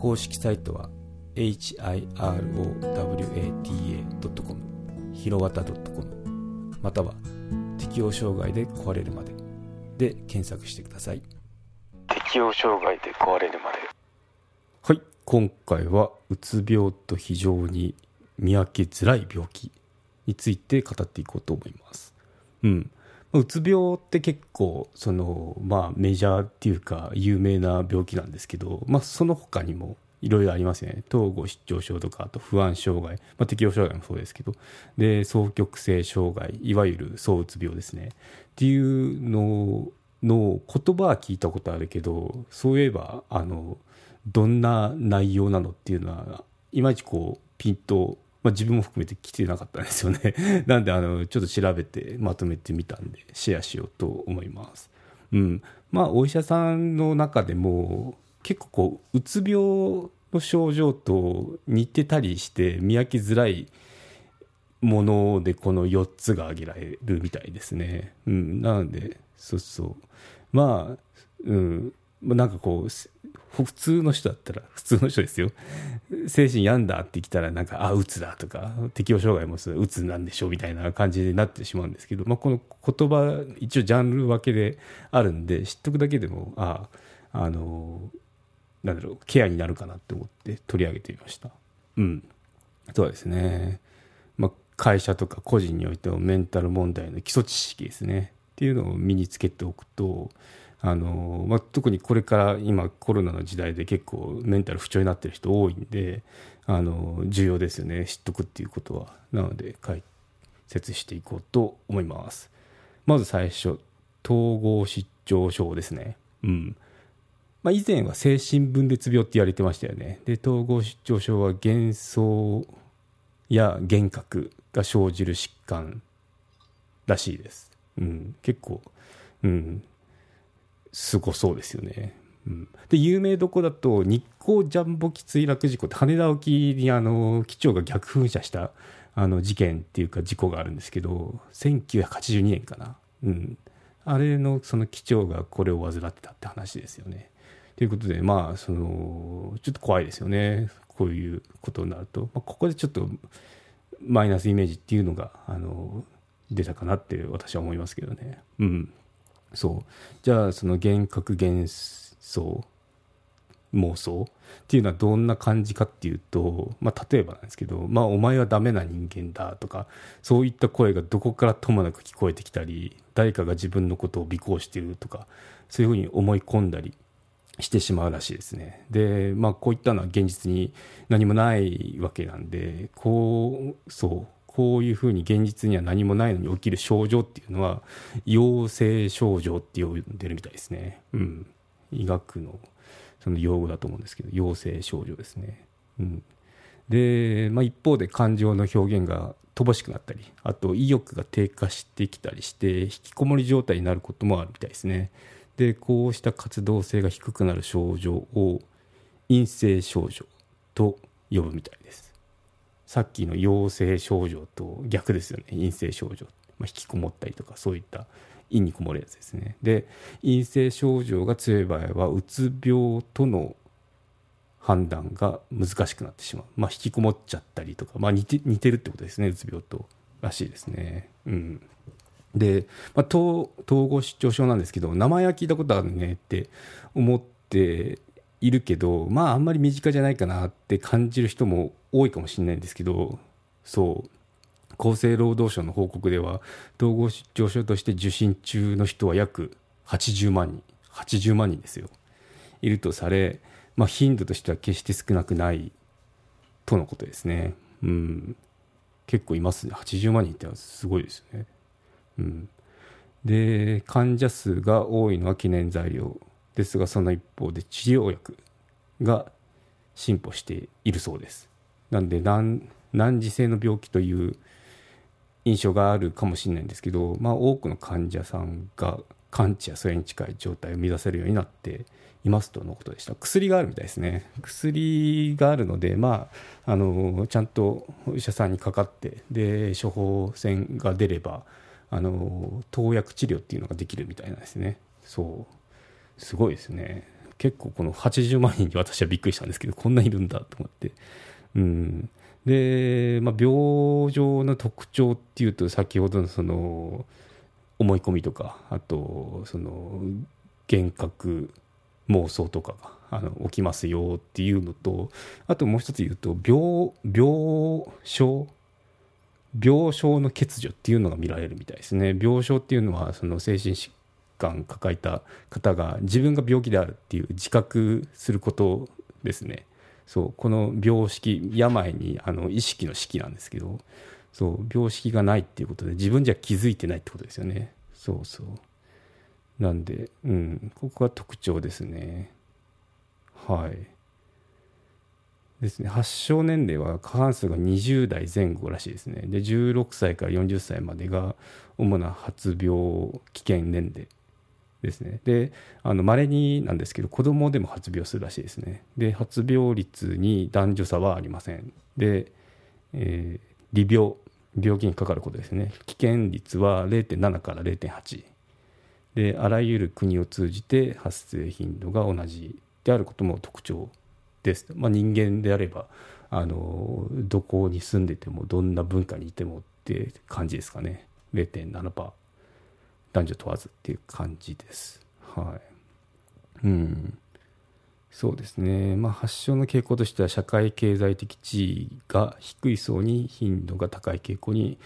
公式サイトは hirowata.com ひろわた .com または適応障害で壊れるまで。で検索してください。適応障害で壊れるまで。はい。今回はうつ病と非常に見分けづらい病気について語っていこうと思います。うんうつ病って結構その、まあ、メジャーっていうか有名な病気なんですけど、まあ、その他にもいろいろありますね。統合失調症とかあと不安障害、まあ、適応障害もそうですけどで双極性障害いわゆる躁うつ病ですね。っていうのの言葉は聞いたことあるけどそういえばあのどんな内容なのっていうのはいまいちこうピンとまあ、自分も含めて来てなかったんですよね。なんであのちょっと調べてまとめてみたんでシェアしようと思います。うん、まあお医者さんの中でも結構こううつ病の症状と似てたりして見分けづらいものでこの4つが挙げられるみたいですね。うん、なのでそうそうまあ、うん、なんかこう普通の人だったら普通の人ですよ。精神病んだってきたらなんかあうつだとか適応障害もうつなんでしょうみたいな感じになってしまうんですけど、まあ、この言葉一応ジャンル分けであるんで知っとくだけでもああのなんだろうケアになるかなって思って取り上げてみました。うん。そうですね、まあ、会社とか個人においてのメンタル問題の基礎知識ですね。っていうのを身につけておくとあのまあ、特にこれから今コロナの時代で結構メンタル不調になってる人多いんであの重要ですよね。知っとくっていうことは。なので解説していこうと思います。まず最初統合失調症ですね。うん。まあ、以前は精神分裂病って言われてましたよね。で統合失調症は幻想や幻覚が生じる疾患らしいです、うん、結構、うん、すごそうですよね。うん、で有名どこだと日光ジャンボ機墜落事故って羽田沖にあの機長が逆噴射したあの事件っていうか事故があるんですけど1982年かな、うん、あれのその機長がこれを患ってたって話ですよね。ということでまあそのちょっと怖いですよねこういうことになると、まあ、ここでちょっとマイナスイメージっていうのがあの出たかなって私は思いますけどね。うんそう。じゃあその幻覚幻想妄想っていうのはどんな感じかっていうと、まあ、例えばなんですけど、まあ、お前はダメな人間だとかそういった声がどこからともなく聞こえてきたり誰かが自分のことを尾行してるとかそういうふうに思い込んだりしてしまうらしいですね。で、まあ、こういったのは現実に何もないわけなんでこうそう。こういうふうに現実には何もないのに起きる症状っていうのは陽性症状って呼んでるみたいですね。うん、医学のその用語だと思うんですけど陽性症状ですね。うん、で、まあ、一方で感情の表現が乏しくなったりあと意欲が低下してきたりして引きこもり状態になることもあるみたいですね。でこうした活動性が低くなる症状を陰性症状と呼ぶみたいです。さっきの陽性症状と逆ですよね。陰性症状、まあ、引きこもったりとかそういった陰にこもるやつですね。で陰性症状が強い場合はうつ病との判断が難しくなってしまう、まあ、引きこもっちゃったりとか、まあ、似て似てるってことですねうつ病とらしいですね。うん。で、まあ、統合失調症なんですけど名前は聞いたことあるねって思っているけどまああんまり身近じゃないかなって感じる人も多いかもしれないんですけどそう。厚生労働省の報告では統合失調症として受診中の人は約80万人80万人ですよ。いるとされ、まあ、頻度としては決して少なくないとのことですね。うん。結構いますね。80万人ってはすごいですよね。うん。で患者数が多いのは記念材料ですがその一方で治療薬が進歩しているそうです。なんで難難治性の病気という印象があるかもしれないんですけど、まあ、多くの患者さんが完治やそれに近い状態を目指せるようになっていますとのことでした。薬があるみたいですね。薬があるので、まあ、あのちゃんとお医者さんにかかってで処方箋が出ればあの投薬治療っていうのができるみたいなんですね。そう。すごいですね。結構この80万人に私はびっくりしたんですけどこんないるんだと思って。うん。で、まあ、病状の特徴っていうと先ほどのその思い込みとかあとその幻覚妄想とかがあの起きますよっていうのとあともう一つ言うと病病床病床の欠如っていうのが見られるみたいですね。病床っていうのはその精神疾患抱えた方が自分が病気であるっていう自覚することですね。そうこの病識病にあの意識の式なんですけどそう病識がないっていうことで自分じゃ気づいてないってことですよね。そうそう。なんでうんここが特徴ですね。はい。ですね。発症年齢は過半数が20代前後らしいですね。で16歳から40歳までが主な発病危険年齢。ですね。でまれになんですけど子供でも発病するらしいですね。で発病率に男女差はありません。で、えー、利病病気にかかることですね。危険率は0.7から0.8であらゆる国を通じて発生頻度が同じであることも特徴です、まあ、人間であればあのどこに住んでてもどんな文化にいてもって感じですかね。0.7%男女問わずっていう感じです。はい。うん。そうですね、まあ、発症の傾向としては社会経済的地位が低い層に頻度が高い傾向に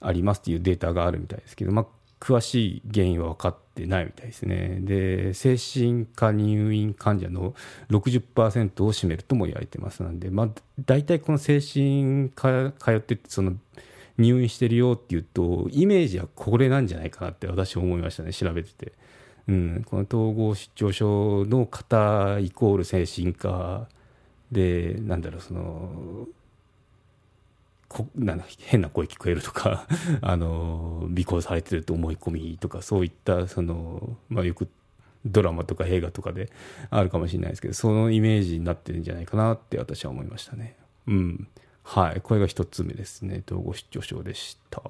ありますというデータがあるみたいですけど、まあ、詳しい原因は分かってないみたいですね。で精神科入院患者の60%を占めるとも言われてますので、まあ、大体この精神科通ってその入院してるよっていうとイメージはこれなんじゃないかなって私は思いましたね調べてて。うん、この統合失調症の方イコール精神科でなんだろうそのこなん変な声聞こえるとか あの尾行されてると思い込みとかそういったその、まあ、よくドラマとか映画とかであるかもしれないですけどそのイメージになってるんじゃないかなって私は思いましたね。うんはい。これが1つ目ですね。統合失調症でした。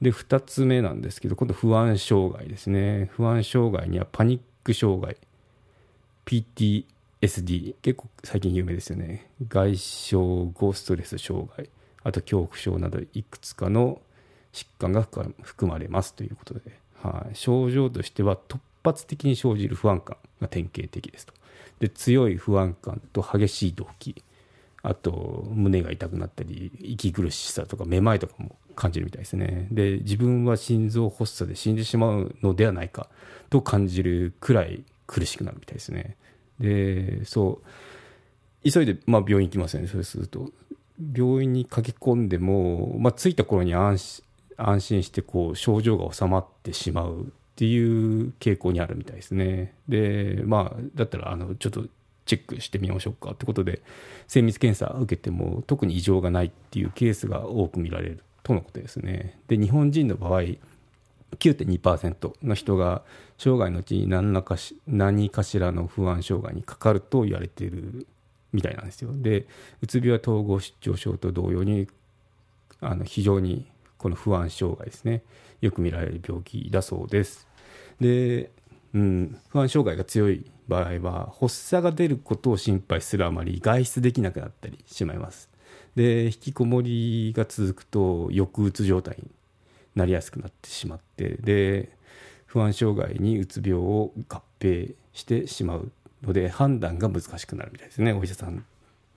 で2つ目なんですけど今度不安障害ですね。不安障害にはパニック障害。PTSD 結構最近有名ですよね。外傷後ストレス障害。あと恐怖症などいくつかの疾患が含まれます。ということで、はい、症状としては突発的に生じる不安感が典型的ですと。で強い不安感と激しい動悸。あと胸が痛くなったり息苦しさとかめまいとかも感じるみたいですね。で自分は心臓発作で死んでしまうのではないかと感じるくらい苦しくなるみたいですね。でそう。急いで、まあ、病院行きますよねそうすると。病院に駆け込んでも、まあ、着いた頃に安心安心してこう症状が治まってしまうっていう傾向にあるみたいですね。でまあだったらあのちょっとチェックしてみましょうかってことで精密検査受けても特に異常がないっていうケースが多く見られるとのことですね。で日本人の場合9.2%の人が生涯のうちに何らかし何かしらの不安障害にかかると言われているみたいなんですよ。でうつ病は統合失調症と同様にあの非常にこの不安障害ですねよく見られる病気だそうです。で、うん、不安障害が強い場合は発作が出ることを心配するあまり外出できなくなったりしまいます。で引きこもりが続くと抑うつ状態になりやすくなってしまってで不安障害にうつ病を合併してしまうので判断が難しくなるみたいですねお医者さん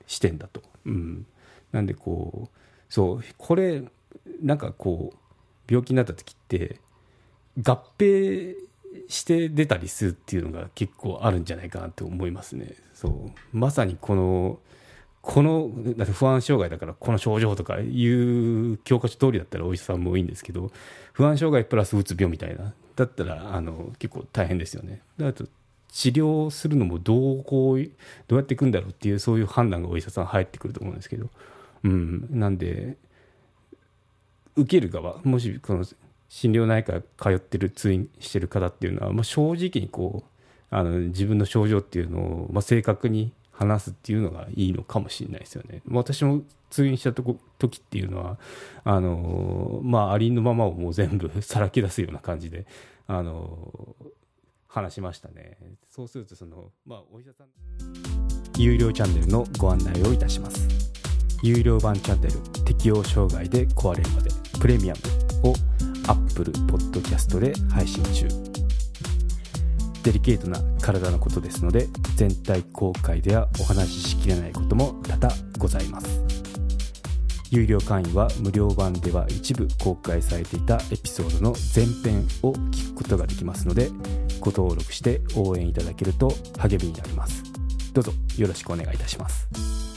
視点だと。うん、なんでこうそうこれなんかこう病気になった時って合併して出たりするっていうのが結構あるんじゃないかなって思いますね。そうまさにこのこのだって不安障害だからこの症状とかいう教科書通りだったらお医者さんもいいんですけど不安障害プラスうつ病みたいなだったらあの結構大変ですよね。だと治療するのもどうこうどうやっていくんだろうっていうそういう判断がお医者さん入ってくると思うんですけど、うん、なんで受ける側もしこの心療内科通ってる通院してる方っていうのは、まあ、正直にこうあの自分の症状っていうのを、まあ、正確に話すっていうのがいいのかもしれないですよね。私も通院したとこ時っていうのはあのまあありのままをもう全部さらけ出すような感じであの話しましたね。そうするとそのまあお医者さん有料チャンネルのご案内をいたします。有料版チャンネル適応障害で壊れるまでプレミアムを Apple Podcast で配信中。デリケートな体のことですので全体公開ではお話ししきれないことも多々ございます。有料会員は無料版では一部公開されていたエピソードの前編を聞くことができますのでご登録して応援いただけると励みになります。どうぞよろしくお願いいたします。